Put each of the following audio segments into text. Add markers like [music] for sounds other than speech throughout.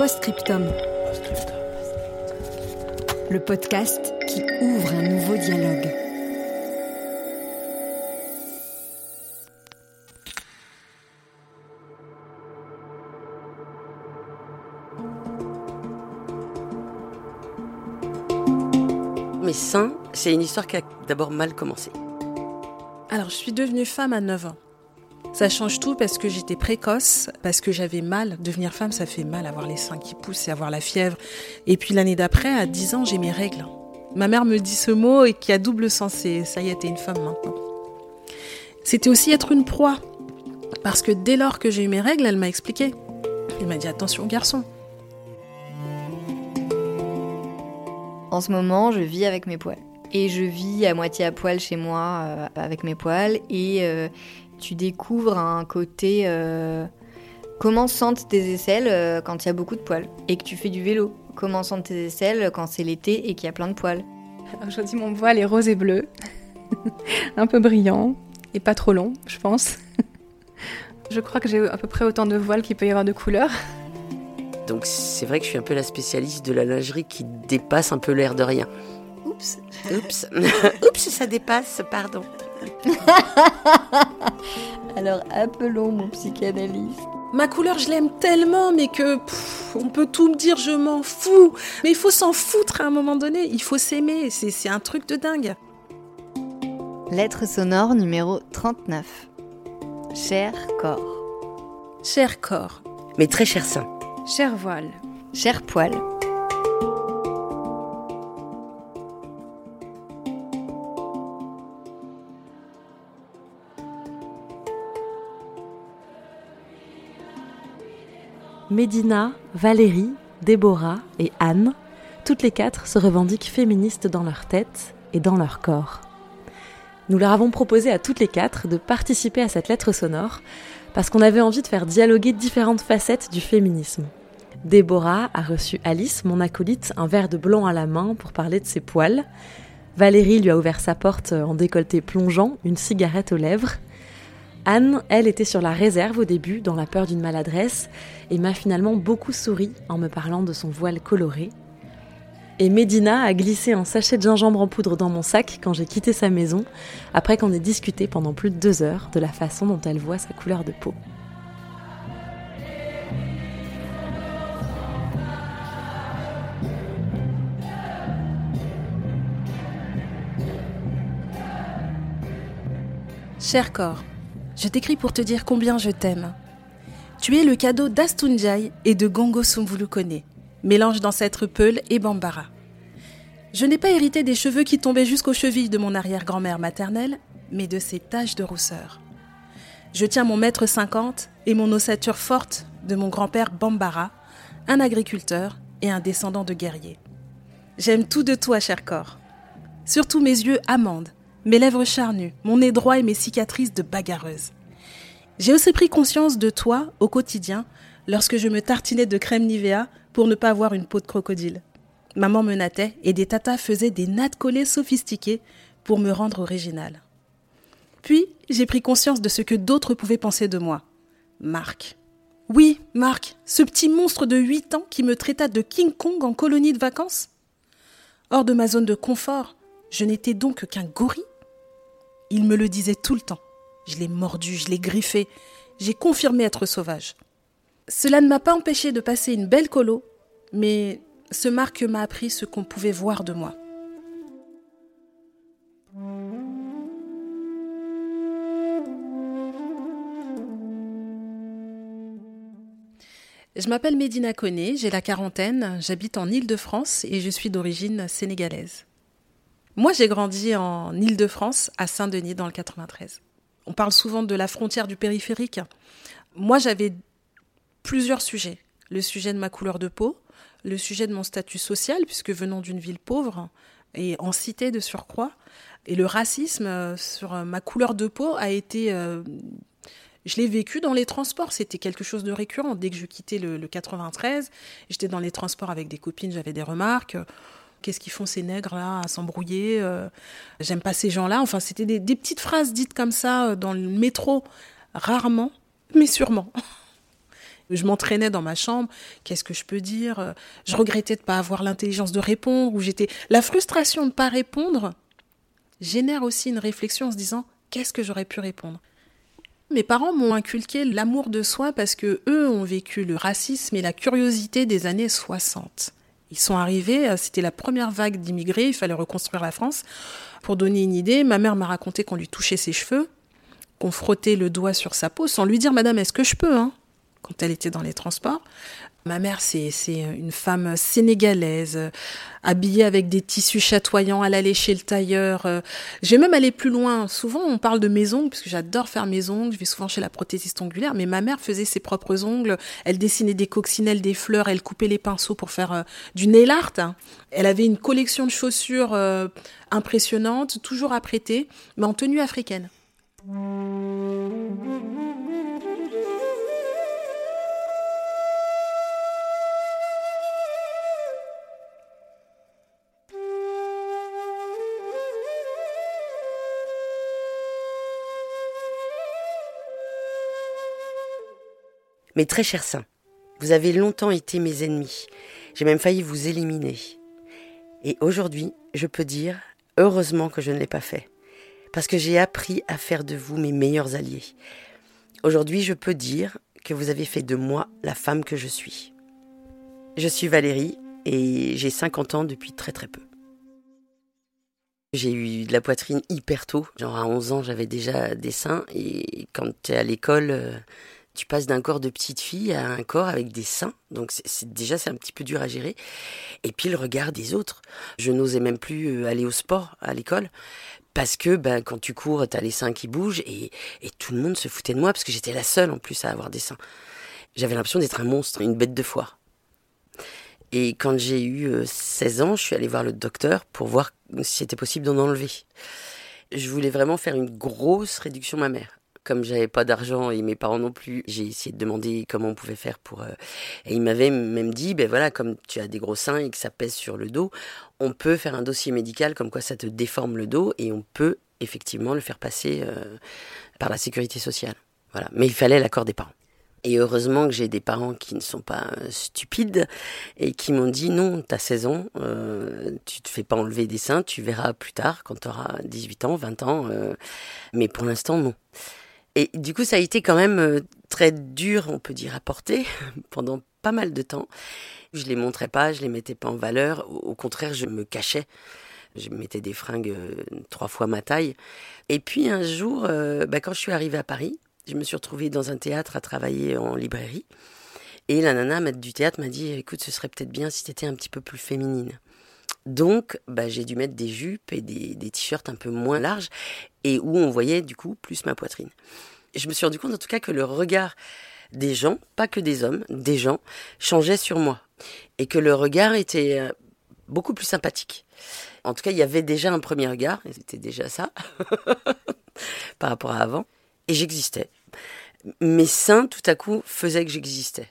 Postscriptum. Le podcast qui ouvre un nouveau dialogue. Mes seins, c'est une histoire qui a d'abord mal commencé. Alors, je suis devenue femme à 9 ans. Ça change tout parce que j'étais précoce, parce que j'avais mal. Devenir femme, ça fait mal, avoir les seins qui poussent et avoir la fièvre. Et puis l'année d'après, à 10 ans, j'ai mes règles. Ma mère me dit ce mot et qui a double sens, et ça y est, t'es une femme maintenant. C'était aussi être une proie. Parce que dès lors que j'ai eu mes règles, elle m'a expliqué. Elle m'a dit attention garçon. En ce moment, je vis avec mes poils. Et je vis à moitié à poil chez moi euh, avec mes poils. Et euh, tu découvres un côté. euh, comment sentent tes aisselles euh, quand il y a beaucoup de poils et que tu fais du vélo? Comment sentent tes aisselles quand c'est l'été et qu'il y a plein de poils? Aujourd'hui, mon voile est rose et bleu, [laughs] un peu brillant et pas trop long, je pense. [laughs] Je crois que j'ai à peu près autant de voiles qu'il peut y avoir de couleurs. Donc c'est vrai que je suis un peu la spécialiste de la lingerie qui dépasse un peu l'air de rien. Oups, oups, [laughs] oups, ça dépasse, pardon. [laughs] Alors appelons mon psychanalyste. Ma couleur, je l'aime tellement, mais que pff, on peut tout me dire, je m'en fous. Mais il faut s'en foutre à un moment donné. Il faut s'aimer. C'est c'est un truc de dingue. Lettre sonore numéro 39. Cher corps. Cher corps, Mais très cher sein. Cher voile, Cher poil. Médina, Valérie, Déborah et Anne, toutes les quatre se revendiquent féministes dans leur tête et dans leur corps. Nous leur avons proposé à toutes les quatre de participer à cette lettre sonore parce qu'on avait envie de faire dialoguer différentes facettes du féminisme. Déborah a reçu Alice, mon acolyte, un verre de blanc à la main pour parler de ses poils. Valérie lui a ouvert sa porte en décolleté plongeant, une cigarette aux lèvres. Anne, elle, était sur la réserve au début, dans la peur d'une maladresse, et m'a finalement beaucoup souri en me parlant de son voile coloré. Et Médina a glissé un sachet de gingembre en poudre dans mon sac quand j'ai quitté sa maison, après qu'on ait discuté pendant plus de deux heures de la façon dont elle voit sa couleur de peau. cher corps, je t'écris pour te dire combien je t'aime. Tu es le cadeau d'Astunjai et de Gongo Sumbulukone, mélange d'ancêtres Peul et Bambara. Je n'ai pas hérité des cheveux qui tombaient jusqu'aux chevilles de mon arrière-grand-mère maternelle, mais de ses taches de rousseur. Je tiens mon mètre cinquante et mon ossature forte de mon grand-père Bambara, un agriculteur et un descendant de guerriers. J'aime tout de toi, cher corps. Surtout mes yeux amandes, mes lèvres charnues, mon nez droit et mes cicatrices de bagarreuse. J'ai aussi pris conscience de toi au quotidien lorsque je me tartinais de crème Nivea pour ne pas avoir une peau de crocodile. Maman me nattait et des tatas faisaient des nattes collées sophistiquées pour me rendre originale. Puis, j'ai pris conscience de ce que d'autres pouvaient penser de moi. Marc. Oui, Marc, ce petit monstre de 8 ans qui me traita de King Kong en colonie de vacances? Hors de ma zone de confort, je n'étais donc qu'un gorille. Il me le disait tout le temps. Je l'ai mordu, je l'ai griffé, j'ai confirmé être sauvage. Cela ne m'a pas empêché de passer une belle colo, mais ce Marc m'a appris ce qu'on pouvait voir de moi. Je m'appelle Médina Koné, j'ai la quarantaine, j'habite en Île-de-France et je suis d'origine sénégalaise. Moi, j'ai grandi en Île-de-France, à Saint-Denis, dans le 93. On parle souvent de la frontière du périphérique. Moi, j'avais plusieurs sujets. Le sujet de ma couleur de peau, le sujet de mon statut social, puisque venant d'une ville pauvre et en cité de surcroît, et le racisme euh, sur euh, ma couleur de peau a été... Euh, je l'ai vécu dans les transports, c'était quelque chose de récurrent. Dès que je quittais le, 93, j'étais dans les transports avec des copines, j'avais des remarques. Qu'est-ce qu'ils font ces nègres-là à s'embrouiller J'aime pas ces gens-là. Enfin, c'était des, petites phrases dites comme ça dans le métro, rarement, mais sûrement. [laughs] Je m'entraînais dans ma chambre. Qu'est-ce que je peux dire Je regrettais de ne pas avoir l'intelligence de répondre. Ou j'étais la frustration de ne pas répondre génère aussi une réflexion en se disant qu'est-ce que j'aurais pu répondre? Mes parents m'ont inculqué l'amour de soi parce que eux ont vécu le racisme et la curiosité des années 60. Ils sont arrivés, euh, c'était la première vague d'immigrés, il fallait reconstruire la France. Pour donner une idée, ma mère m'a raconté qu'on lui touchait ses cheveux, qu'on frottait le doigt sur sa peau sans lui dire Madame, est-ce que je peux hein? Quand elle était dans les transports. Ma mère, c'est une femme sénégalaise, habillée avec des tissus chatoyants. Elle allait chez le tailleur. Je vais même aller plus loin. Souvent, on parle de mes ongles, parce que j'adore faire mes ongles. Je vais souvent chez la prothésiste ongulaire. Mais ma mère faisait ses propres ongles. Elle dessinait des coccinelles, des fleurs. Elle coupait les pinceaux pour faire euh, du nail art. Elle avait une collection de chaussures euh, impressionnante, toujours apprêtée, mais en tenue africaine. Mes très chers saints, vous avez longtemps été mes ennemis. J'ai même failli vous éliminer. Et aujourd'hui, je peux dire, heureusement que je ne l'ai pas fait. Parce que j'ai appris à faire de vous mes meilleurs alliés. Aujourd'hui, je peux dire que vous avez fait de moi la femme que je suis. Je suis Valérie et j'ai 50 ans depuis très très peu. J'ai eu de la poitrine hyper tôt. Genre à 11 ans, j'avais déjà des seins et quand tu es à l'école, euh, tu passes d'un corps de petite fille à un corps avec des seins. Donc c'est déjà c'est un petit peu dur à gérer. Et puis le regard des autres. Je n'osais même plus euh, aller au sport à l'école parce que ben, quand tu cours, tu as les seins qui bougent et, et, tout le monde se foutait de moi parce que j'étais la seule en plus à avoir des seins. J'avais l'impression d'être un monstre, une bête de foire. Et quand j'ai eu 16 euh, ans, je suis allée voir le docteur pour voir si c'était possible d'en enlever. Je voulais vraiment faire une grosse réduction mammaire comme j'avais pas d'argent et mes parents non plus, j'ai essayé de demander comment on pouvait faire pour. Euh, et ils m'avaient même dit, ben voilà, comme tu as des gros seins et que ça pèse sur le dos, on peut faire un dossier médical comme quoi ça te déforme le dos et on peut effectivement le faire passer euh, par la sécurité sociale. Voilà. Mais il fallait l'accord des parents. Et heureusement que j'ai des parents qui ne sont pas euh, stupides et qui m'ont dit non, tu as 16 ans, euh, tu te fais pas enlever des seins, tu verras plus tard quand tu auras 18 ans, 20 ans. mais pour l'instant, non. Et du coup, ça a été quand même euh, très dur, on peut dire, à porter [laughs] pendant pas mal de temps. Je les montrais pas, je les mettais pas en valeur. Au contraire, je me cachais. Je mettais des fringues euh, trois fois ma taille. Et puis un jour, euh, bah, quand je suis arrivée à Paris, je me suis retrouvée dans un théâtre à travailler en librairie. Et la nana du théâtre m'a dit Écoute, ce serait peut-être bien si tu étais un petit peu plus féminine. Donc, bah, j'ai dû mettre des jupes et des, des t-shirts un peu moins larges et où on voyait du coup plus ma poitrine. je me suis rendu compte en tout cas que le regard des gens, pas que des hommes, des gens, changeait sur moi. Et que le regard était euh, beaucoup plus sympathique. En tout cas, il y avait déjà un premier regard, et c'était déjà ça, [laughs] par rapport à avant. Et j'existais. Mes seins, tout à coup, faisaient que j'existais.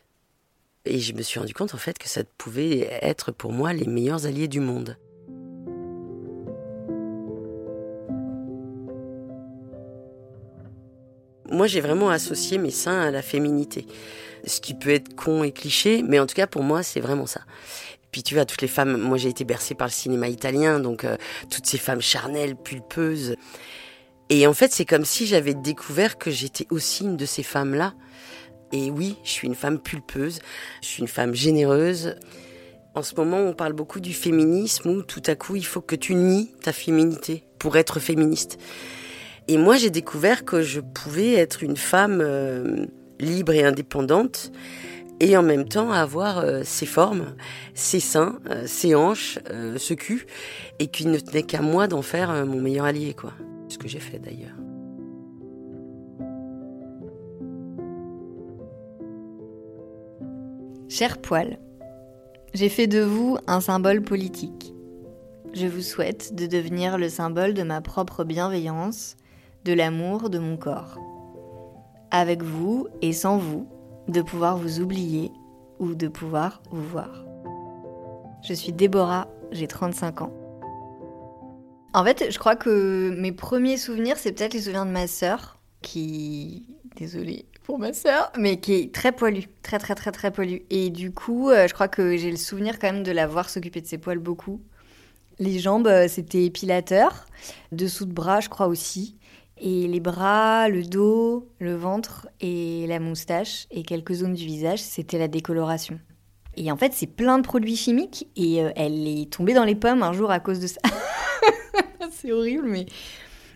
Et je me suis rendu compte en fait que ça pouvait être pour moi les meilleurs alliés du monde. Moi, j'ai vraiment associé mes seins à la féminité. Ce qui peut être con et cliché, mais en tout cas pour moi, c'est vraiment ça. Puis tu vois, toutes les femmes, moi j'ai été bercée par le cinéma italien, donc euh, toutes ces femmes charnelles, pulpeuses. Et en fait, c'est comme si j'avais découvert que j'étais aussi une de ces femmes-là. Et oui, je suis une femme pulpeuse, je suis une femme généreuse. En ce moment, on parle beaucoup du féminisme où tout à coup, il faut que tu nies ta féminité pour être féministe. Et moi, j'ai découvert que je pouvais être une femme euh, libre et indépendante et en même temps avoir euh, ses formes, ses seins, euh, ses hanches, ce cul, et qu'il ne tenait qu'à moi d'en faire mon meilleur allié, quoi. Ce que j'ai fait d'ailleurs. Cher poil, j'ai fait de vous un symbole politique. Je vous souhaite de devenir le symbole de ma propre bienveillance, de l'amour de mon corps. Avec vous et sans vous, de pouvoir vous oublier ou de pouvoir vous voir. Je suis Déborah, j'ai 35 ans. En fait, je crois que mes premiers souvenirs, c'est peut-être les souvenirs de ma sœur, qui... Désolée ma sœur, mais qui est très poilue, très très très très poilue. Et du coup, euh, je crois que j'ai le souvenir quand même de la voir s'occuper de ses poils beaucoup. Les jambes, euh, c'était épilateur. Dessous de bras, je crois aussi. Et les bras, le dos, le ventre et la moustache et quelques zones du visage, c'était la décoloration. Et en fait, c'est plein de produits chimiques et euh, elle est tombée dans les pommes un jour à cause de ça. [laughs] c'est horrible, mais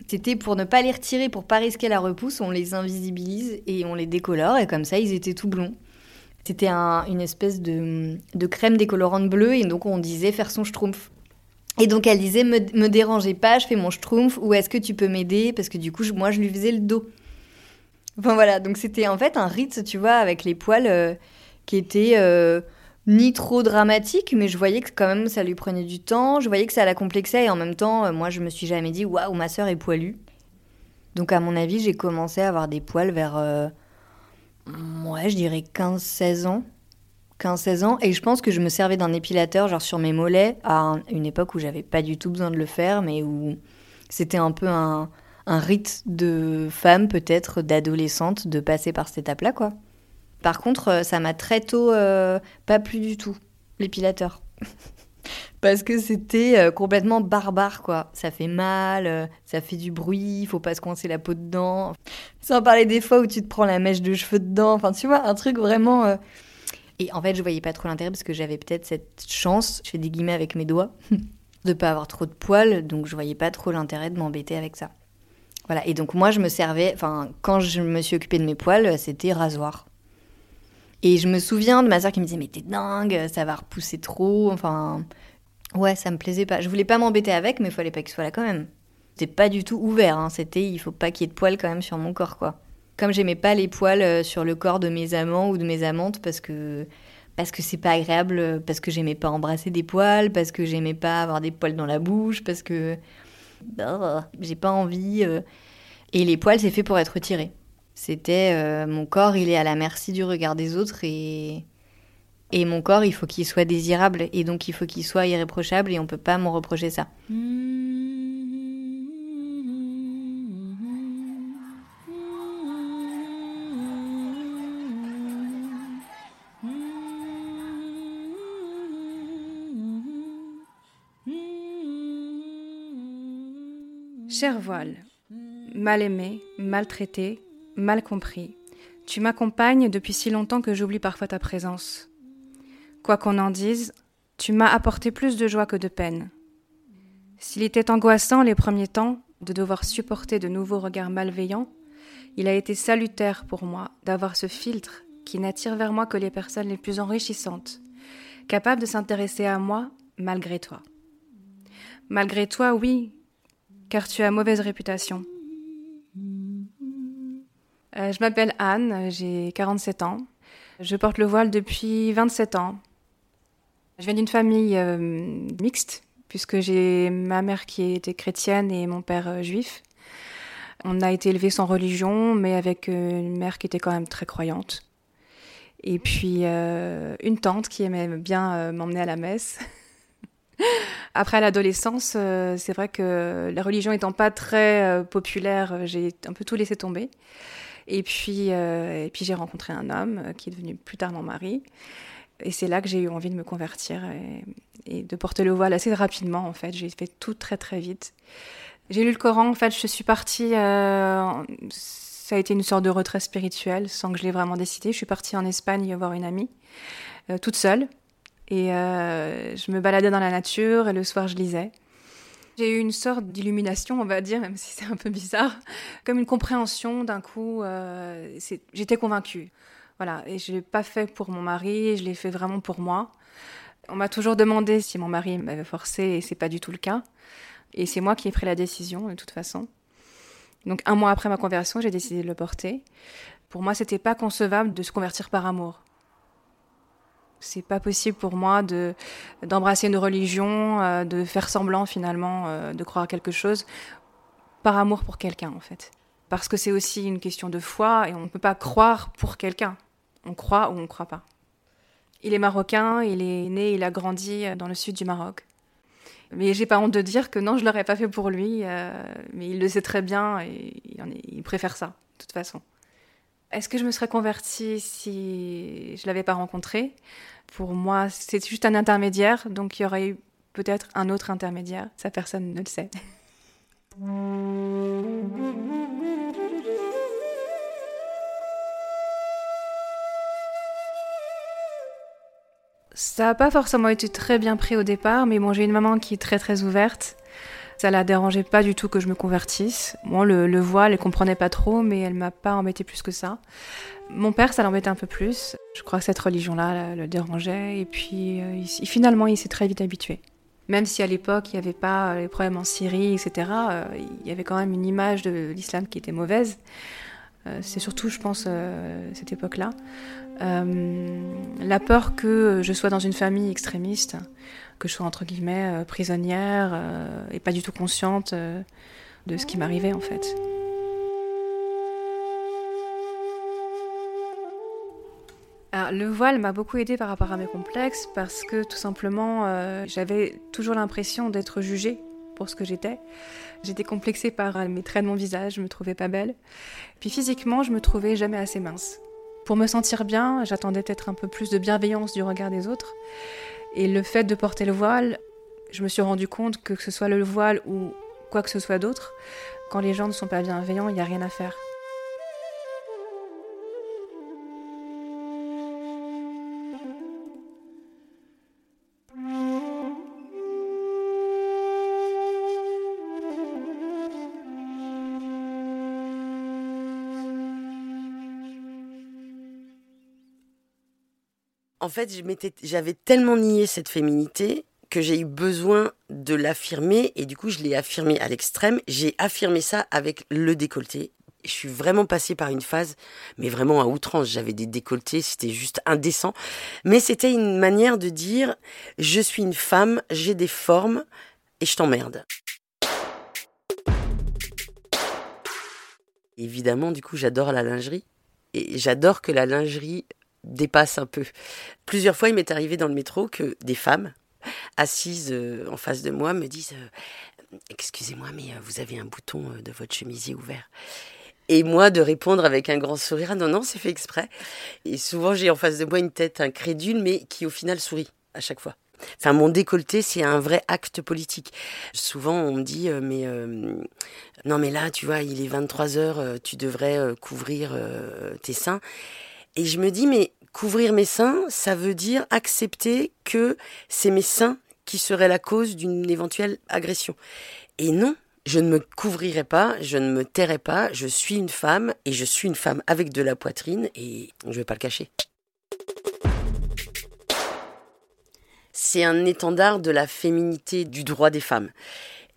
c'était pour ne pas les retirer, pour pas risquer la repousse, on les invisibilise et on les décolore et comme ça, ils étaient tout blonds. C'était une espèce de, de crème décolorante bleue et donc on disait faire son schtroumpf. Et donc elle disait me, me dérangez pas, je fais mon schtroumpf ou est-ce que tu peux m'aider? Parce que du coup moi je lui faisais le dos. Enfin voilà, donc c'était en fait un rite, tu vois, avec les poils euh, qui était euh, ni trop dramatique, mais je voyais que quand même ça lui prenait du temps, je voyais que ça la complexait et en même temps, euh, moi je me suis jamais dit waouh, ma sœur est poilue. Donc à mon avis, j'ai commencé à avoir des poils vers, ouais, je dirais 15-16 ans. 15-16 ans et je pense que je me servais d'un épilateur genre sur mes mollets à une époque où j'avais pas du tout besoin de le faire mais où c'était un peu un, rite de femme peut-être d'adolescente de passer par cette étape là quoi. Par contre euh, ça m'a très tôt euh, pas plu du tout l'épilateur. [laughs] Parce que c'était euh, complètement barbare, quoi. Ça fait mal, ça fait du bruit, faut pas se coincer la peau dedans. Sans parler des fois où tu te prends la mèche de cheveux dedans. Enfin, tu vois, un truc vraiment et en fait, je voyais pas trop l'intérêt parce que j'avais peut-être cette chance, je fais des guillemets avec mes doigts, [laughs] de pas avoir trop de poils, donc je voyais pas trop l'intérêt de m'embêter avec ça. Voilà, et donc moi je me servais, enfin quand je me suis occupée de mes poils, c'était rasoir. Et je me souviens de ma soeur qui me disait mais t'es dingue, ça va repousser trop, enfin ouais ça me plaisait pas. Je voulais pas m'embêter avec, mais il fallait pas qu'il soit là quand même. C'était pas du tout ouvert, hein. c'était il faut pas qu'il y ait de poils quand même sur mon corps quoi comme j'aimais pas les poils euh, sur le corps de mes amants ou de mes amantes parce que parce que c'est pas agréable, parce que j'aimais pas embrasser des poils, parce que j'aimais pas avoir des poils dans la bouche, parce que oh, j'ai pas envie. Euh. Et les poils, c'est fait pour être retirés. C'était euh, mon corps, il est à la merci du regard des autres et et mon corps, il faut qu'il soit désirable et donc il faut qu'il soit irréprochable et on peut pas m'en reprocher ça. Cher voile, mal aimé, maltraité, mal compris, tu m'accompagnes depuis si longtemps que j'oublie parfois ta présence. Quoi qu'on en dise, tu m'as apporté plus de joie que de peine. S'il était angoissant les premiers temps de devoir supporter de nouveaux regards malveillants, il a été salutaire pour moi d'avoir ce filtre qui n'attire vers moi que les personnes les plus enrichissantes, capables de s'intéresser à moi malgré toi. Malgré toi, oui, car tu as mauvaise réputation. Euh, je m'appelle Anne, j'ai 47 ans. Je porte le voile depuis 27 ans. Je viens d'une famille euh, mixte, puisque j'ai ma mère qui était chrétienne et mon père euh, juif. On a été élevés sans religion, mais avec une mère qui était quand même très croyante. Et puis une tante qui aimait bien m'emmener à la messe. [laughs] Après l'adolescence, c'est vrai que la religion étant pas très populaire, j'ai un peu tout laissé tomber. Et puis, et puis j'ai rencontré un homme qui est devenu plus tard mon mari. Et c'est là que j'ai eu envie de me convertir et, de porter le voile assez rapidement, en fait. J'ai fait tout très, très vite. J'ai lu le Coran, en fait, je suis partie. ça a été une sorte de retrait spirituel sans que je l'ai vraiment décidé. Je suis partie en Espagne voir une amie, toute seule. Et euh, je me baladais dans la nature et le soir je lisais. J'ai eu une sorte d'illumination, on va dire, même si c'est un peu bizarre, comme une compréhension d'un coup. Euh, j'étais convaincue. Voilà, et je l'ai pas fait pour mon mari, je l'ai fait vraiment pour moi. On m'a toujours demandé si mon mari m'avait forcé et c'est pas du tout le cas. Et c'est moi qui ai pris la décision de toute façon. Donc un mois après ma conversion, j'ai décidé de le porter. Pour moi, c'était pas concevable de se convertir par amour. C'est pas possible pour moi de d'embrasser une religion, euh, de faire semblant finalement euh, de croire quelque chose par amour pour quelqu'un en fait. Parce que c'est aussi une question de foi et on ne peut pas croire pour quelqu'un. On croit ou on ne croit pas. Il est marocain, il est né, il a grandi dans le sud du Maroc. Mais j'ai pas honte de dire que non, je l'aurais pas fait pour lui, euh, mais il le sait très bien et il, préfère ça, de toute façon. Est-ce que je me serais convertie si je l'avais pas rencontré Pour moi, c'est juste un intermédiaire, donc il y aurait eu peut-être un autre intermédiaire. Ça, personne ne le sait. Ça n'a pas forcément été très bien pris au départ, mais bon, j'ai une maman qui est très très ouverte. Ça la dérangeait pas du tout que je me convertisse. Moi, le, voile, elle comprenait pas trop, mais elle m'a pas embêté plus que ça. Mon père, ça l'embêtait un peu plus. Je crois que cette religion-là le dérangeait. Et puis, euh, finalement, il s'est très vite habitué. Même si à l'époque, il n'y avait pas euh, les problèmes en Syrie, etc., euh, il y avait quand même une image de l'islam qui était mauvaise. C'est surtout, je pense, cette époque-là. Euh, la peur que je sois dans une famille extrémiste, que je sois entre guillemets euh, prisonnière euh, et pas du tout consciente de ce qui m'arrivait en fait. le voile m'a beaucoup aidé par rapport à mes complexes parce que tout simplement j'avais toujours l'impression d'être jugée pour ce que j'étais. J'étais complexée par mes traits de mon visage, je me trouvais pas belle. Puis physiquement, je me trouvais jamais assez mince. Pour me sentir bien, j'attendais peut-être un peu plus de bienveillance du regard des autres. Et le fait de porter le voile, je me suis rendu compte que que ce soit le voile ou quoi que ce soit d'autre, quand les gens ne sont pas bienveillants, il n'y a rien à faire. En fait, j'avais tellement nié cette féminité que j'ai eu besoin de l'affirmer et du coup, je l'ai affirmé à l'extrême. J'ai affirmé ça avec le décolleté. Je suis vraiment passée par une phase, mais vraiment à outrance. J'avais des décolletés, c'était juste indécent. Mais c'était une manière de dire je suis une femme, j'ai des formes et je t'emmerde. Évidemment, du coup, j'adore la lingerie. Et j'adore que la lingerie dépasse un peu. Plusieurs fois, il m'est arrivé dans le métro que des femmes assises euh, en face de moi me disent euh, Excusez-moi, mais euh, vous avez un bouton de votre chemisier ouvert. Et moi, de répondre avec un grand sourire ah Non, non, c'est fait exprès. Et souvent, j'ai en face de moi une tête incrédule, mais qui au final sourit à chaque fois. Enfin, mon décolleté, c'est un vrai acte politique. Souvent, on me dit, mais non, mais là, tu vois, il est 23 heures, tu devrais couvrir tes seins. Et je me dis, mais couvrir mes seins, ça veut dire accepter que c'est mes seins qui seraient la cause d'une éventuelle agression. Et non, je ne me couvrirai pas, je ne me tairai pas, je suis une femme et je suis une femme avec de la poitrine et je ne vais pas le cacher. C'est un étendard de la féminité, du droit des femmes.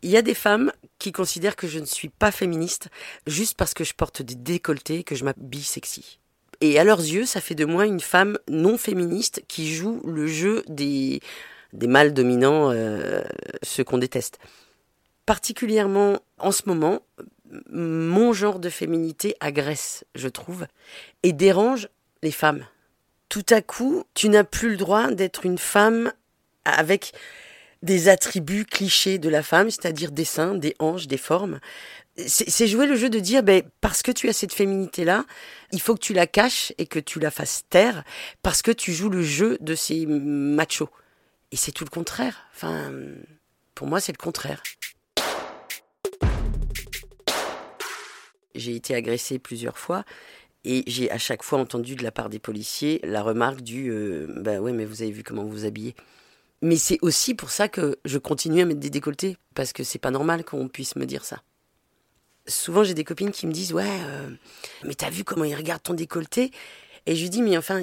Il y a des femmes qui considèrent que je ne suis pas féministe juste parce que je porte des décolletés, que je m'habille sexy. Et à leurs yeux, ça fait de moi une femme non féministe qui joue le jeu des, des mâles dominants, euh, ceux qu'on déteste. Particulièrement en ce moment, mon genre de féminité agresse, je trouve, et dérange les femmes. Tout à coup, tu n'as plus le droit d'être une femme avec des attributs clichés de la femme, c'est-à-dire des seins, des hanches, des formes c'est jouer le jeu de dire, ben, parce que tu as cette féminité-là, il faut que tu la caches et que tu la fasses taire, parce que tu joues le jeu de ces machos. Et c'est tout le contraire. Enfin, pour moi, c'est le contraire. J'ai été agressée plusieurs fois et j'ai à chaque fois entendu de la part des policiers la remarque du euh, bah ouais mais vous avez vu comment vous vous habillez. Mais c'est aussi pour ça que je continue à mettre des décolletés parce que c'est pas normal qu'on puisse me dire ça souvent j'ai des copines qui me disent ouais euh, mais t'as vu comment ils regardent ton décolleté? Et je lui dis, mais enfin,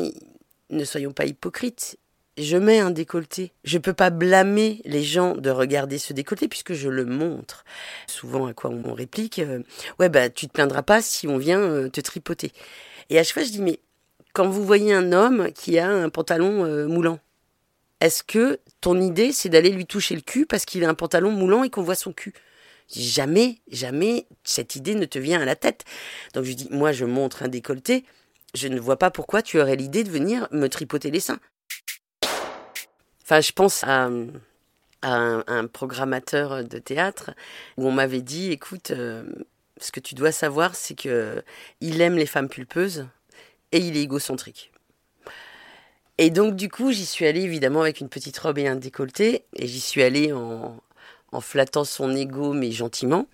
ne soyons pas hypocrites. Je mets un décolleté. Je peux pas blâmer les gens de regarder ce décolleté puisque je le montre. Souvent, à quoi on réplique, euh, ouais, bah, tu te plaindras pas si on vient euh, te tripoter. Et à chaque fois, je dis, mais quand vous voyez un homme qui a un pantalon moulant, est-ce que ton idée, c'est d'aller lui toucher le cul parce qu'il a un pantalon moulant et qu'on voit son cul Jamais, jamais cette idée ne te vient à la tête. Donc je dis, moi je montre un décolleté, je ne vois pas pourquoi tu aurais l'idée de venir me tripoter les seins. Enfin, je pense à, un, programmateur de théâtre où on m'avait dit, écoute, euh, ce que tu dois savoir, c'est que il aime les femmes pulpeuses et il est égocentrique. Et donc du coup, j'y suis allée évidemment avec une petite robe et un décolleté, et j'y suis allée en, flattant son ego, mais gentiment.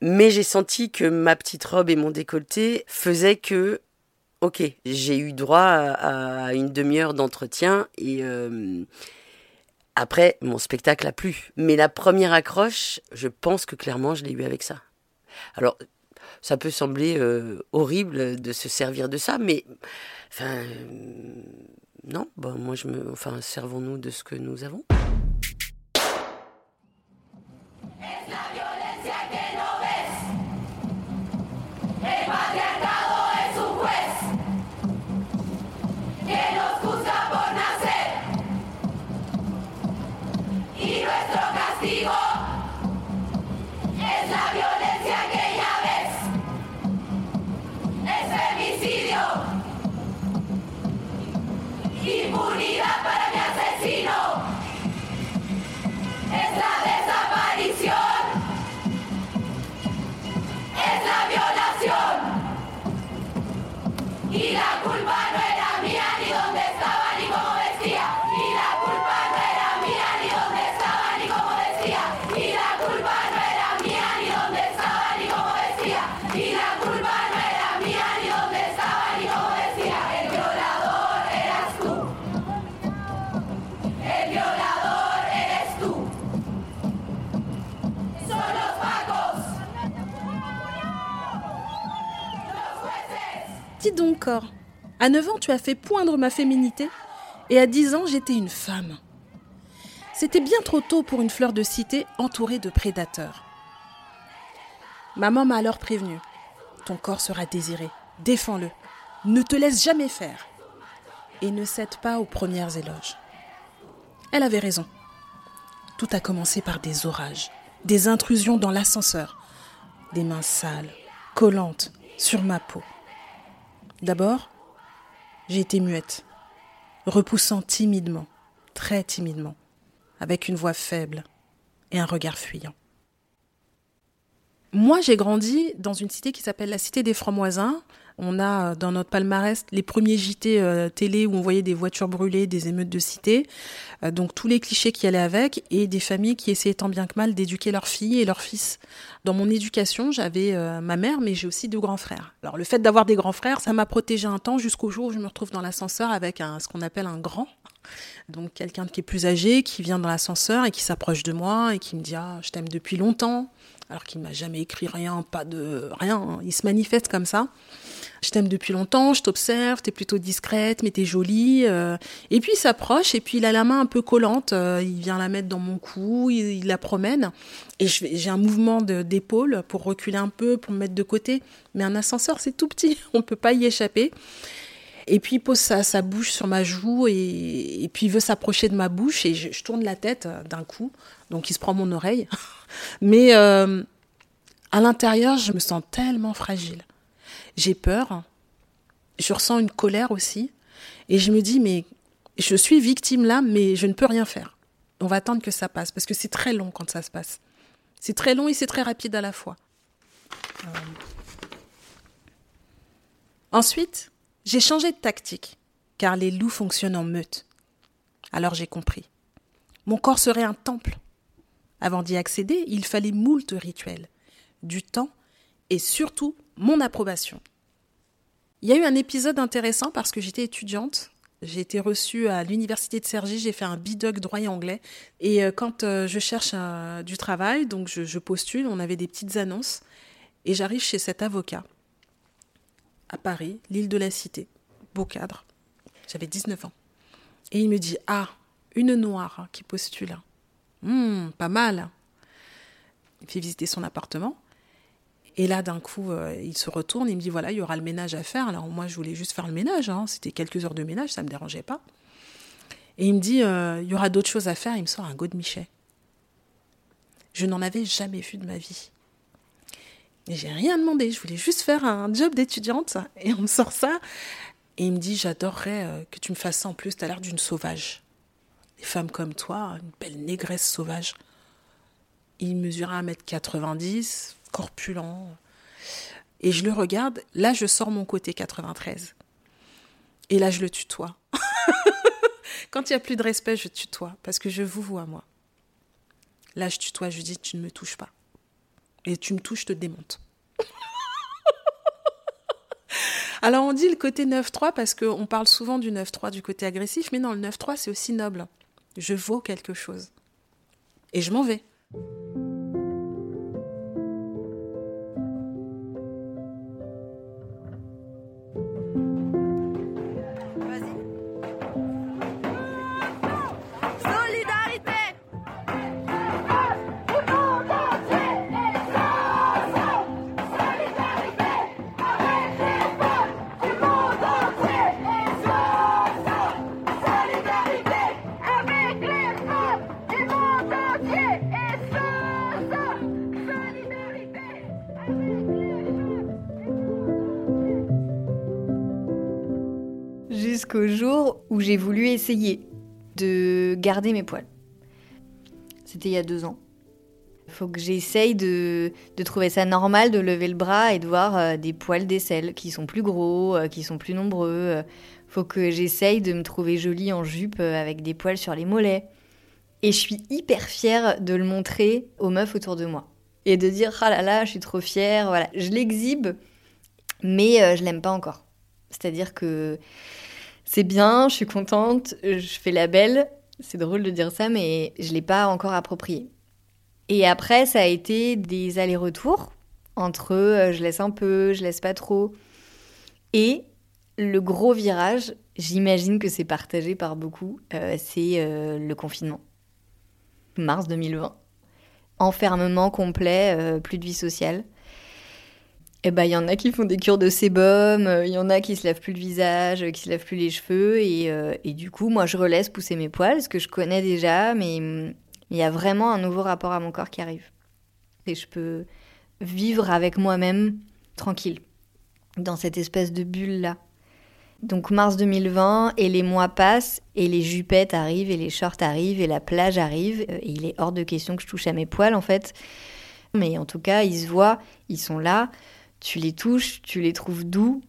Mais j'ai senti que ma petite robe et mon décolleté faisaient que, ok, j'ai eu droit à, une demi-heure d'entretien et euh, après, mon spectacle a plu. Mais la première accroche, je pense que clairement, je l'ai eu avec ça. Alors, ça peut sembler euh, horrible de se servir de ça, mais enfin, non, bon, moi je me, enfin, servons-nous de ce que nous avons. À 9 ans, tu as fait poindre ma féminité, et à 10 ans, j'étais une femme. C'était bien trop tôt pour une fleur de cité entourée de prédateurs. Maman m'a alors prévenu. Ton corps sera désiré. Défends-le. Ne te laisse jamais faire. Et ne cède pas aux premières éloges. Elle avait raison. Tout a commencé par des orages, des intrusions dans l'ascenseur, des mains sales, collantes, sur ma peau. D'abord, j'ai été muette, repoussant timidement, très timidement, avec une voix faible et un regard fuyant. Moi, j'ai grandi dans une cité qui s'appelle la Cité des Francs-Moisins. On a euh, dans notre palmarès les premiers JT euh, télé où on voyait des voitures brûlées, des émeutes de cité, euh, donc tous les clichés qui allaient avec, et des familles qui essayaient tant bien que mal d'éduquer leurs filles et leurs fils. Dans mon éducation, j'avais ma mère, mais j'ai aussi deux grands frères. Alors le fait d'avoir des grands frères, ça m'a protégé un temps jusqu'au jour où je me retrouve dans l'ascenseur avec ce qu'on appelle un grand, donc quelqu'un qui est plus âgé, qui vient dans l'ascenseur et qui s'approche de moi et qui me dit ah je t'aime depuis longtemps alors qu'il m'a jamais écrit rien, pas de rien. Hein. Il se manifeste comme ça. Je t'aime depuis longtemps, je t'observe, t'es plutôt discrète, mais t'es jolie. Euh. Et puis il s'approche et puis il a la main un peu collante. Euh, il vient la mettre dans mon cou, il, la promène. Et j'ai un mouvement d'épaule pour reculer un peu, pour me mettre de côté. Mais un ascenseur, c'est tout petit, [laughs] on peut pas y échapper. Et puis il pose sa, bouche sur ma joue et, puis il veut s'approcher de ma bouche et je, tourne la tête euh, d'un coup. Donc il se prend mon oreille. [laughs] Mais euh, à l'intérieur, je me sens tellement fragile. J'ai peur. Je ressens une colère aussi. Et je me dis, mais je suis victime là, mais je ne peux rien faire. On va attendre que ça passe parce que c'est très long quand ça se passe. C'est très long et c'est très rapide à la fois. Euh. Ensuite, j'ai changé de tactique, car les loups fonctionnent en meute. Alors j'ai compris. Mon corps serait un temple. Avant d'y accéder, il fallait moult rituels, du temps et surtout mon approbation. Il y a eu un épisode intéressant parce que j'étais étudiante. J'ai été reçue à l'université de Cergy, j'ai fait un bidoc droit et anglais. Et euh, quand euh, je cherche euh, du travail, donc je postule, on avait des petites annonces. Et j'arrive chez cet avocat à Paris, l'île de la Cité. beau cadre. J'avais 19 ans. Et il me dit Ah, une noire qui postule. Hum, pas mal. Il fait visiter son appartement. Et là, d'un coup, euh, il se retourne, il me dit voilà, il y aura le ménage à faire. Alors moi, je voulais juste faire le ménage, hein. c'était quelques heures de ménage, ça ne me dérangeait pas. Et il me dit euh, il y aura d'autres choses à faire, il me sort un godemichet. Je n'en avais jamais vu de ma vie. J'ai rien demandé, je voulais juste faire un job d'étudiante, et on me sort ça. Et il me dit j'adorerais euh, que tu me fasses ça en plus, tu as l'air d'une sauvage. Des femmes comme toi, une belle négresse sauvage. Il mesurait 1m90, corpulent. Et je le regarde, là je sors mon côté 93. Et là je le tutoie. [laughs] Quand il n'y a plus de respect, je tutoie, parce que je vous vois, moi. Là je tutoie, je dis tu ne me touches pas. Et tu me touches, je te démonte. [laughs] Alors on dit le côté 9-3 parce qu'on parle souvent du 9-3 du côté agressif, mais non, le 9-3 c'est aussi noble. Je vaux quelque chose. Et je m'en vais. De garder mes poils. C'était il y a deux ans. Il faut que j'essaye de, trouver ça normal de lever le bras et de voir euh, des poils d'aisselle qui sont plus gros, euh, qui sont plus nombreux. Faut que j'essaye de me trouver jolie en jupe euh, avec des poils sur les mollets. Et je suis hyper fière de le montrer aux meufs autour de moi. Et de dire, ah là là, je suis trop fière. Voilà, je l'exhibe, mais je l'aime pas encore. C'est-à-dire que c'est bien, je suis contente, je fais la belle. C'est drôle de dire ça, mais je ne l'ai pas encore approprié. Et après, ça a été des allers-retours entre euh, je laisse un peu, je laisse pas trop. Et le gros virage, j'imagine que c'est partagé par beaucoup, euh, c'est euh, le confinement. Mars 2020. Enfermement complet, plus de vie sociale. Eh ben, il y en a qui font des cures de sébum, euh, il y en a qui se lavent plus le visage, qui se lavent plus les cheveux, et, euh, et, du coup, moi, je relaisse pousser mes poils, ce que je connais déjà, mais il y a vraiment un nouveau rapport à mon corps qui arrive. Et je peux vivre avec moi-même tranquille, dans cette espèce de bulle-là. Donc mars 2020, et les mois passent, et les jupettes arrivent, et les shorts arrivent, et la plage arrive, euh, et il est hors de question que je touche à mes poils, en fait. Mais en tout cas, ils se voient, ils sont là tu les touches, tu les trouves doux,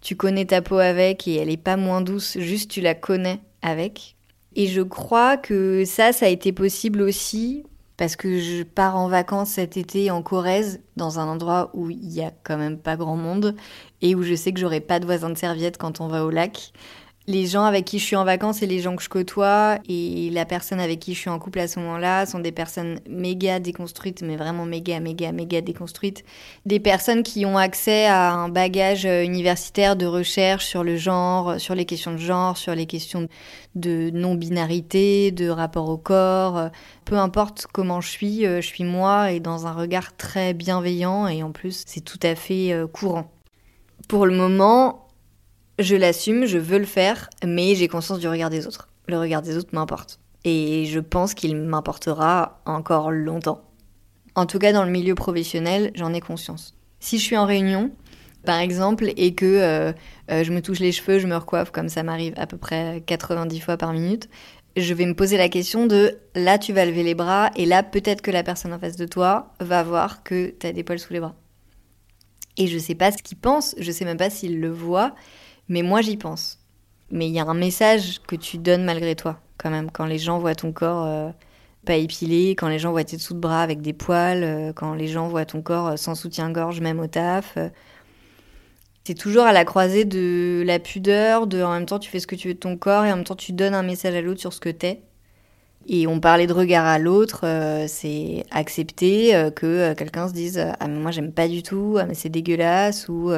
tu connais ta peau avec et elle est pas moins douce, juste tu la connais avec. Et je crois que ça, ça a été possible aussi parce que je pars en vacances cet été en Corrèze, dans un endroit où il y a quand même pas grand monde et où je sais que j'aurai pas de voisins de serviette quand on va au lac les gens avec qui je suis en vacances et les gens que je côtoie et la personne avec qui je suis en couple à ce moment-là sont des personnes méga déconstruites, mais vraiment méga, méga, méga déconstruites. Des personnes qui ont accès à un bagage euh, universitaire de recherche sur le genre, sur les questions de genre, sur les questions de non-binarité, de rapport au corps. Peu importe comment je suis, euh, je suis moi et dans un regard très bienveillant et en plus c'est tout à fait euh, courant. Pour le moment, je l'assume, je veux le faire, mais j'ai conscience du regard des autres. Le regard des autres m'importe. Et je pense qu'il m'importera encore longtemps. En tout cas, dans le milieu professionnel, j'en ai conscience. Si je suis en réunion, par exemple, et que euh, euh, je me touche les cheveux, je me recoiffe, comme ça m'arrive à peu près 90 fois par minute, je vais me poser la question de là, tu vas lever les bras, et là, peut-être que la personne en face de toi va voir que tu as des poils sous les bras. Et je sais pas ce qu'il pense, je sais même pas s'il le voit, mais moi, j'y pense. Mais il y a un message que tu donnes malgré toi, quand même, quand les gens voient ton corps euh, pas épilé, quand les gens voient tes dessous de bras avec des poils, euh, quand les gens voient ton corps euh, sans soutien-gorge, même au taf. c'est toujours à la croisée de la pudeur, de en même temps tu fais ce que tu veux de ton corps et en même temps tu donnes un message à l'autre sur ce que t'es. Et on parlait de regard à l'autre, euh, c'est accepter euh, que euh, quelqu'un se dise Ah, mais moi j'aime pas du tout, ah, mais c'est dégueulasse, ou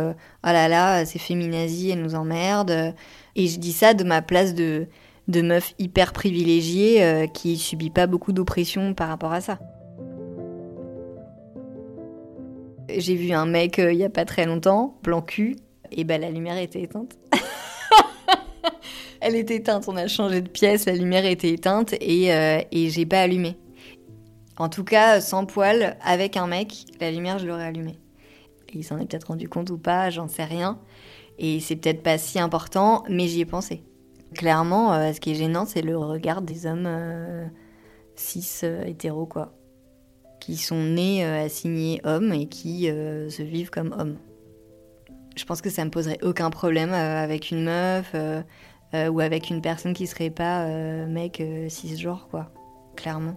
Ah là là, c'est féminazie, elle nous emmerde. Et je dis ça de ma place de, de meuf hyper privilégiée qui subit pas beaucoup d'oppression par rapport à ça. J'ai vu un mec il y a pas très longtemps, blanc cul, et ben la lumière était éteinte. [laughs] Elle était éteinte, on a changé de pièce, la lumière était éteinte et, euh, et j'ai pas allumé. En tout cas, sans poil, avec un mec, la lumière, je l'aurais allumée. il s'en est peut-être rendu compte ou pas, j'en sais rien. Et c'est peut-être pas si important, mais j'y ai pensé. Clairement, euh, ce qui est gênant, c'est le regard des hommes euh, cis hétéros, quoi. Qui sont nés assignés hommes et qui se vivent comme hommes. Je pense que ça me poserait aucun problème avec une meuf euh, ou avec une personne qui serait pas euh, mec euh, cisgenre, quoi, clairement.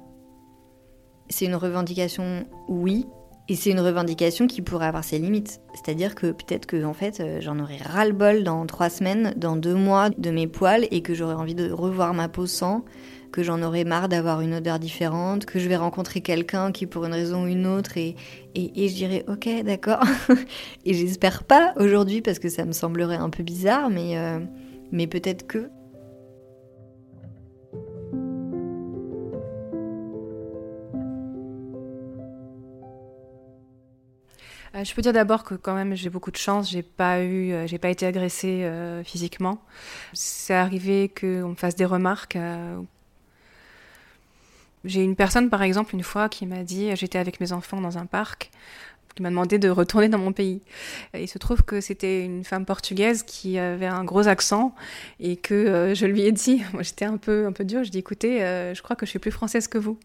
C'est une revendication, oui, et c'est une revendication qui pourrait avoir ses limites. C'est-à-dire que peut-être que en fait, j'en aurais ras-le-bol dans trois semaines, dans deux mois de mes poils, et que j'aurais envie de revoir ma peau sans, que j'en aurais marre d'avoir une odeur différente, que je vais rencontrer quelqu'un qui pour une raison ou une autre, et, et, et je dirais ok, d'accord. [laughs] et j'espère pas aujourd'hui parce que ça me semblerait un peu bizarre, mais mais peut-être que... Euh, je peux dire d'abord que quand même j'ai beaucoup de chance, j'ai pas eu, euh, j'ai pas été agressée euh, physiquement. C'est arrivé qu'on me fasse des remarques. J'ai une personne par exemple une fois qui m'a dit, j'étais avec mes enfants dans un parc, qui m'a demandé de retourner dans mon pays. il se trouve que c'était une femme portugaise qui avait un gros accent et que euh, je lui ai dit, [laughs] moi j'étais un peu un peu dure, je dis écoutez, euh, je crois que je suis plus française que vous,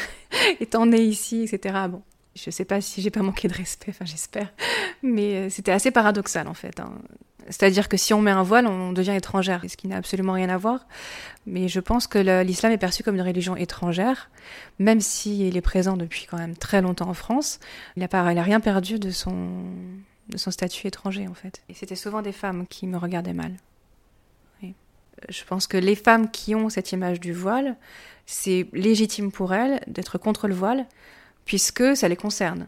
[laughs] étant née ici, etc. Bon, je sais pas si j'ai pas manqué de respect, enfin j'espère, mais euh, c'était assez paradoxal en fait. Hein. C'est-à-dire que si on met un voile, on devient étrangère, ce qui n'a absolument rien à voir. Mais je pense que l'islam est perçu comme une religion étrangère, même s'il est présent depuis quand même très longtemps en France. Il n'a rien perdu de son, de son statut étranger, en fait. Et c'était souvent des femmes qui me regardaient mal. Je pense que les femmes qui ont cette image du voile, c'est légitime pour elles d'être contre le voile, puisque ça les concerne.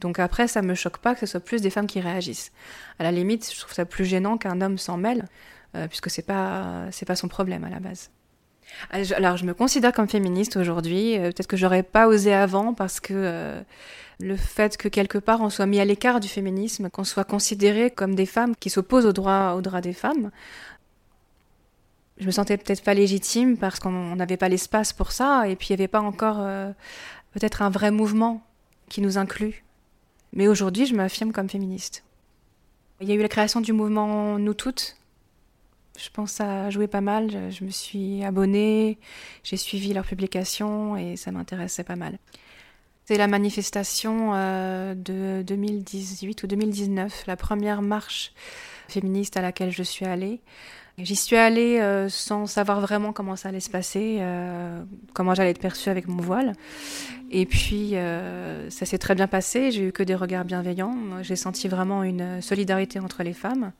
Donc après, ça me choque pas que ce soit plus des femmes qui réagissent. À la limite, je trouve ça plus gênant qu'un homme s'en mêle, euh, puisque c'est pas c'est pas son problème à la base. Ah, alors je me considère comme féministe aujourd'hui. Euh, peut-être que j'aurais pas osé avant parce que euh, le fait que quelque part on soit mis à l'écart du féminisme, qu'on soit considéré comme des femmes qui s'opposent aux droits aux droits des femmes, je me sentais peut-être pas légitime parce qu'on n'avait pas l'espace pour ça et puis il n'y avait pas encore peut-être un vrai mouvement qui nous inclut mais aujourd'hui, je m'affirme comme féministe. Il y a eu la création du mouvement Nous Toutes. Je pense a joué pas mal. Je, me suis abonnée, j'ai suivi leurs publications et ça m'intéressait pas mal. C'est la manifestation euh, de 2018 ou 2019, la première marche féministe à laquelle je suis allée. J'y suis allée euh, sans savoir vraiment comment ça allait se passer, euh, comment j'allais être perçue avec mon voile. Et puis, euh, ça s'est très bien passé. J'ai eu que des regards bienveillants. J'ai senti vraiment une solidarité entre les femmes.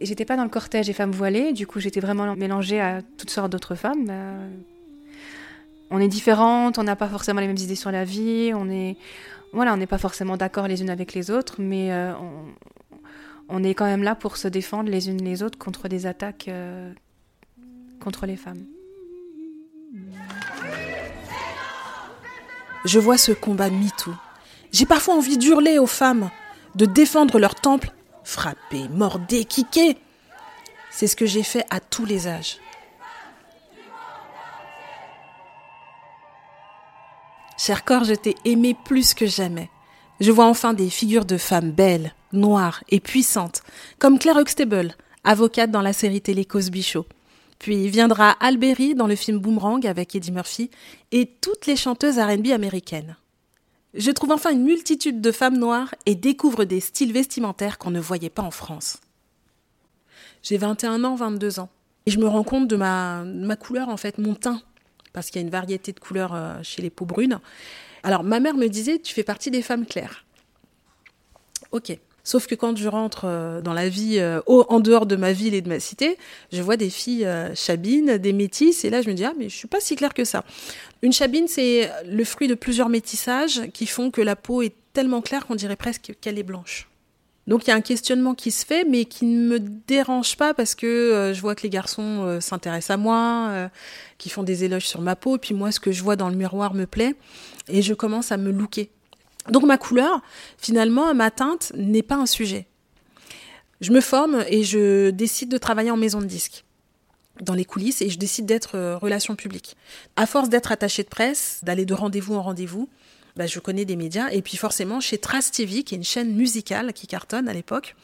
Et j'étais pas dans le cortège des femmes voilées. Du coup, j'étais vraiment mélangée à toutes sortes d'autres femmes. on est différentes, on n'a pas forcément les mêmes idées sur la vie. On est, voilà, on n'est pas forcément d'accord les unes avec les autres, mais on, on est quand même là pour se défendre les unes les autres contre des attaques euh, contre les femmes. Je vois ce combat MeToo. J'ai parfois envie d'hurler aux femmes, de défendre leur temple, frapper, morder, kicker. C'est ce que j'ai fait à tous les âges. Cher corps, je t'ai aimé plus que jamais. Je vois enfin des figures de femmes belles, noires et puissantes, comme Claire Huxtable, avocate dans la série télé Cosby Show. Puis viendra Alberi dans le film Boomerang avec Eddie Murphy et toutes les chanteuses RB américaines. Je trouve enfin une multitude de femmes noires et découvre des styles vestimentaires qu'on ne voyait pas en France. J'ai 21 ans, 22 ans. Et je me rends compte de ma, ma couleur, en fait, mon teint. Parce qu'il y a une variété de couleurs euh, chez les peaux brunes. Alors, ma mère me disait, tu fais partie des femmes claires. Ok. Sauf que quand je rentre euh, dans la vie, euh, en dehors de ma ville et de ma cité, je vois des filles euh, chabines, des métisses, et là je me dis, ah mais je suis pas si claire que ça. Une chabine, c'est le fruit de plusieurs métissages qui font que la peau est tellement claire qu'on dirait presque qu'elle est blanche. Donc il y a un questionnement qui se fait, mais qui ne me dérange pas parce que je vois que les garçons s'intéressent à moi, qui font des éloges sur ma peau, et puis moi ce que je vois dans le miroir me plaît, et je commence à me looker. Donc ma couleur, finalement, ma teinte n'est pas un sujet. Je me forme et je décide de travailler en maison de disque dans les coulisses et je décide d'être euh, relation publique. À force d'être attachée de presse, d'aller de rendez-vous en rendez-vous, bah, je connais des médias et puis forcément chez Trace TV, qui est une chaîne musicale qui cartonne à l'époque,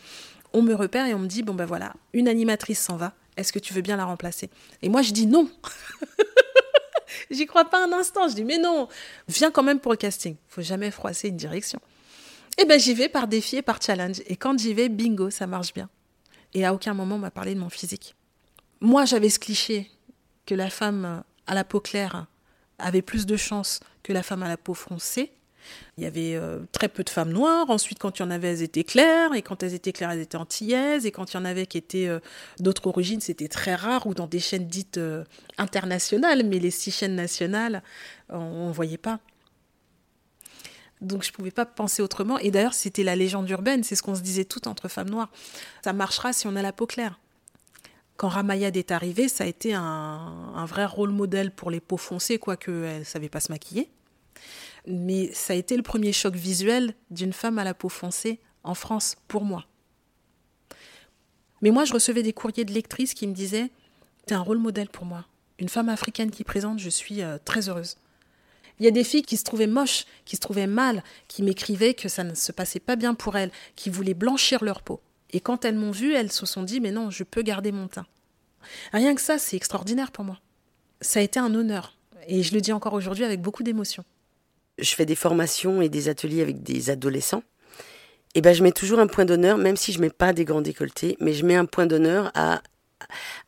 on me repère et on me dit bon ben voilà, une animatrice s'en va, est-ce que tu veux bien la remplacer? Et moi je dis non. [laughs] J'y crois pas un instant. Je dis, mais non, viens quand même pour le casting. Faut jamais froisser une direction. Et eh ben j'y vais par défi et par challenge. Et quand j'y vais, bingo, ça marche bien. Et à aucun moment on m'a parlé de mon physique. Moi, j'avais ce cliché que la femme à la peau claire avait plus de chances que la femme à la peau foncée. Il y avait euh, très peu de femmes noires. Ensuite, quand il y en avait, elles étaient claires. Et quand elles étaient claires, elles étaient antillaises. Et quand il y en avait qui étaient euh, d'autres origines, c'était très rare ou dans des chaînes dites euh, internationales. Mais les six chaînes nationales, on ne voyait pas. Donc je ne pouvais pas penser autrement. Et d'ailleurs, c'était la légende urbaine. C'est ce qu'on se disait toutes entre femmes noires. Ça marchera si on a la peau claire. Quand Ramayad est arrivée, ça a été un, vrai rôle modèle pour les peaux foncées, quoique elle ne savait pas se maquiller mais ça a été le premier choc visuel d'une femme à la peau foncée en France, pour moi. Mais moi, je recevais des courriers de lectrices qui me disaient T'es un rôle modèle pour moi. Une femme africaine qui présente, je suis euh, très heureuse. Il y a des filles qui se trouvaient moches, qui se trouvaient mal, qui m'écrivaient que ça ne se passait pas bien pour elles, qui voulaient blanchir leur peau. Et quand elles m'ont vue, elles se sont dit Mais non, je peux garder mon teint. Rien que ça, c'est extraordinaire pour moi. Ça a été un honneur. Et je le dis encore aujourd'hui avec beaucoup d'émotion je fais des formations et des ateliers avec des adolescents, et ben je mets toujours un point d'honneur, même si je mets pas des grands décolletés, mais je mets un point d'honneur à,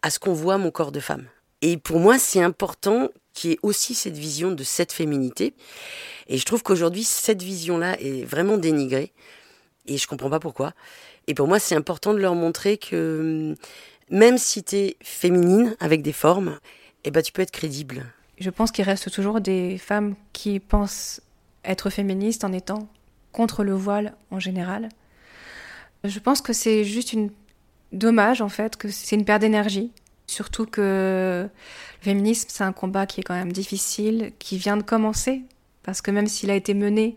à ce qu'on voit mon corps de femme. Et pour moi, c'est important qu'il y ait aussi cette vision de cette féminité. Et je trouve qu'aujourd'hui, cette vision-là est vraiment dénigrée. Et je comprends pas pourquoi. Et pour moi, c'est important de leur montrer que même si tu es féminine, avec des formes, eh ben, tu peux être crédible je pense qu'il reste toujours des femmes qui pensent être féministes en étant contre le voile en général. Je pense que c'est juste dommage en fait, que c'est une perte d'énergie. Surtout que le féminisme, c'est un combat qui est quand même difficile, qui vient de commencer. Parce que même s'il a été mené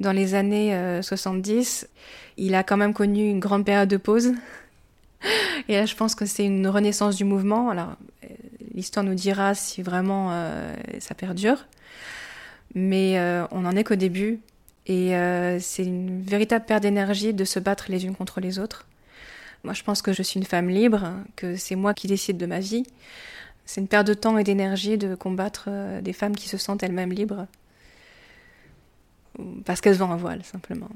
dans les années 70, euh, il a quand même connu une grande période de pause. [laughs] Et là, je pense que c'est une renaissance du mouvement. Alors, l'histoire nous dira si vraiment euh, ça perdure. Mais euh, on n'en est qu'au début. Et euh, c'est une véritable perte d'énergie de se battre les unes contre les autres. Moi, je pense que je suis une femme libre, que c'est moi qui décide de ma vie. C'est une perte de temps et d'énergie de combattre des femmes qui se sentent elles-mêmes libres. Parce qu'elles ont un voile, simplement.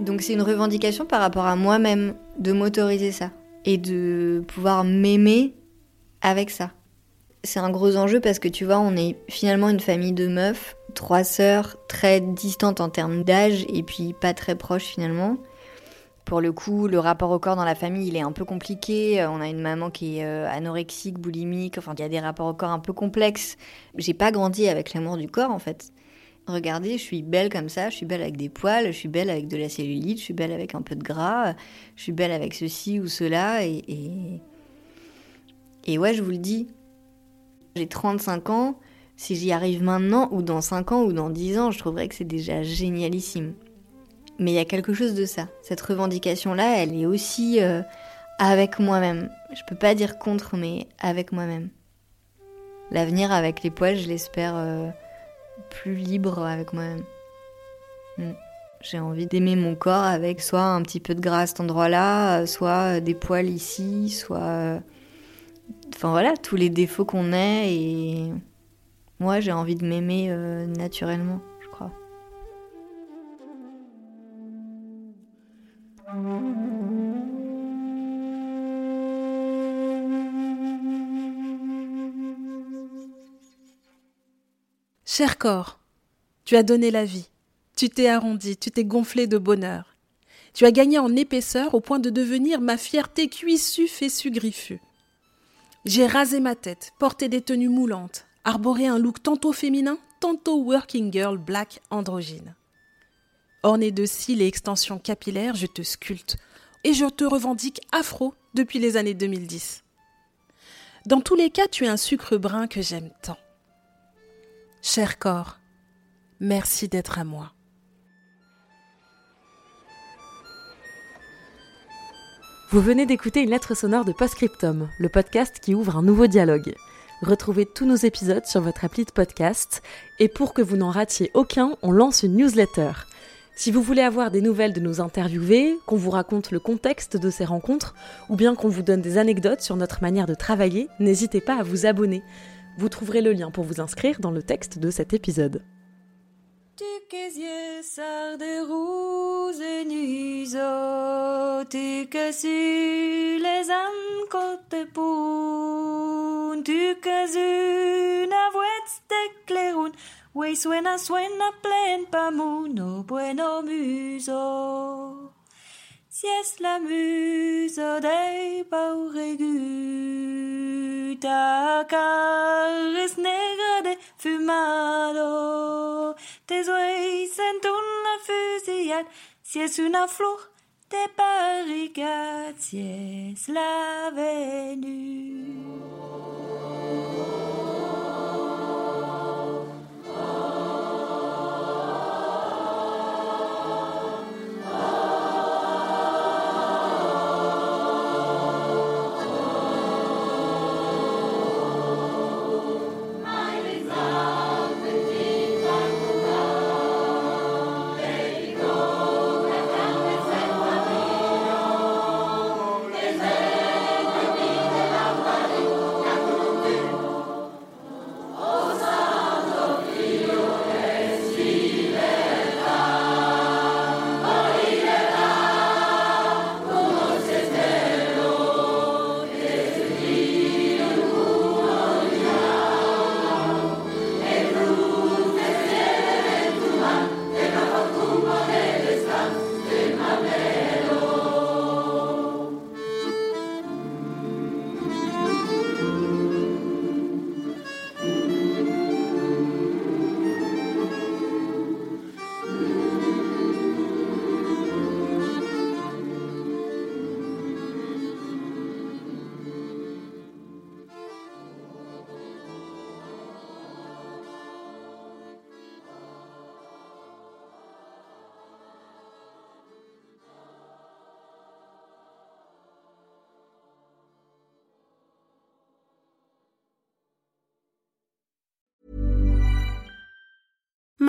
Donc c'est une revendication par rapport à moi-même de m'autoriser ça et de pouvoir m'aimer avec ça. C'est un gros enjeu parce que tu vois, on est finalement une famille de meufs, trois sœurs très distantes en termes d'âge et puis pas très proches finalement. Pour le coup, le rapport au corps dans la famille, il est un peu compliqué. On a une maman qui est euh, anorexique, boulimique. Enfin, il y a des rapports au corps un peu complexes. J'ai pas grandi avec l'amour du corps en fait. Regardez, je suis belle comme ça, je suis belle avec des poils, je suis belle avec de la cellulite, je suis belle avec un peu de gras, je suis belle avec ceci ou cela. Et, et, ouais, je vous le dis, j'ai 35 ans, si j'y arrive maintenant, ou dans 5 ans, ou dans 10 ans, je trouverais que c'est déjà génialissime. Mais il y a quelque chose de ça. Cette revendication-là, elle est aussi euh, avec moi-même. Je peux pas dire contre, mais avec moi-même. L'avenir avec les poils, je l'espère. Euh, plus libre avec moi-même. Hmm. J'ai envie d'aimer mon corps avec soit un petit peu de gras à cet endroit-là, euh, soit euh, des poils ici, soit. Euh, enfin voilà, tous les défauts qu'on ait et. Moi, j'ai envie de m'aimer naturellement, je crois. Tu as donné la vie. Tu t'es arrondi, tu t'es gonflé de bonheur. Tu as gagné en épaisseur au point de devenir ma fierté cuissue, fessue, griffue. J'ai rasé ma tête, porté des tenues moulantes, arboré un look tantôt féminin, tantôt working girl black androgyne. Orné de cils et extensions capillaires, je te sculpte et je te revendique afro depuis les années 2010. Dans tous les cas, tu es un sucre brun que j'aime tant. Cher corps, merci d'être à moi. Vous venez d'écouter une lettre sonore de Postscriptum, le podcast qui ouvre un nouveau dialogue. Retrouvez tous nos épisodes sur votre appli de podcast et pour que vous n'en ratiez aucun, on lance une newsletter. Si vous voulez avoir des nouvelles de nos interviewés, qu'on vous raconte le contexte de ces rencontres, ou bien qu'on vous donne des anecdotes sur notre manière de travailler, n'hésitez pas à vous abonner. Vous trouverez le lien pour vous inscrire dans le texte de cet épisode. Wey suena, suena plen no bueno muso. Si es la muso de Pauregu, ta es negra de fumado. Oreilles sentent una fusillade, si es una flor de barricades, si es la venue.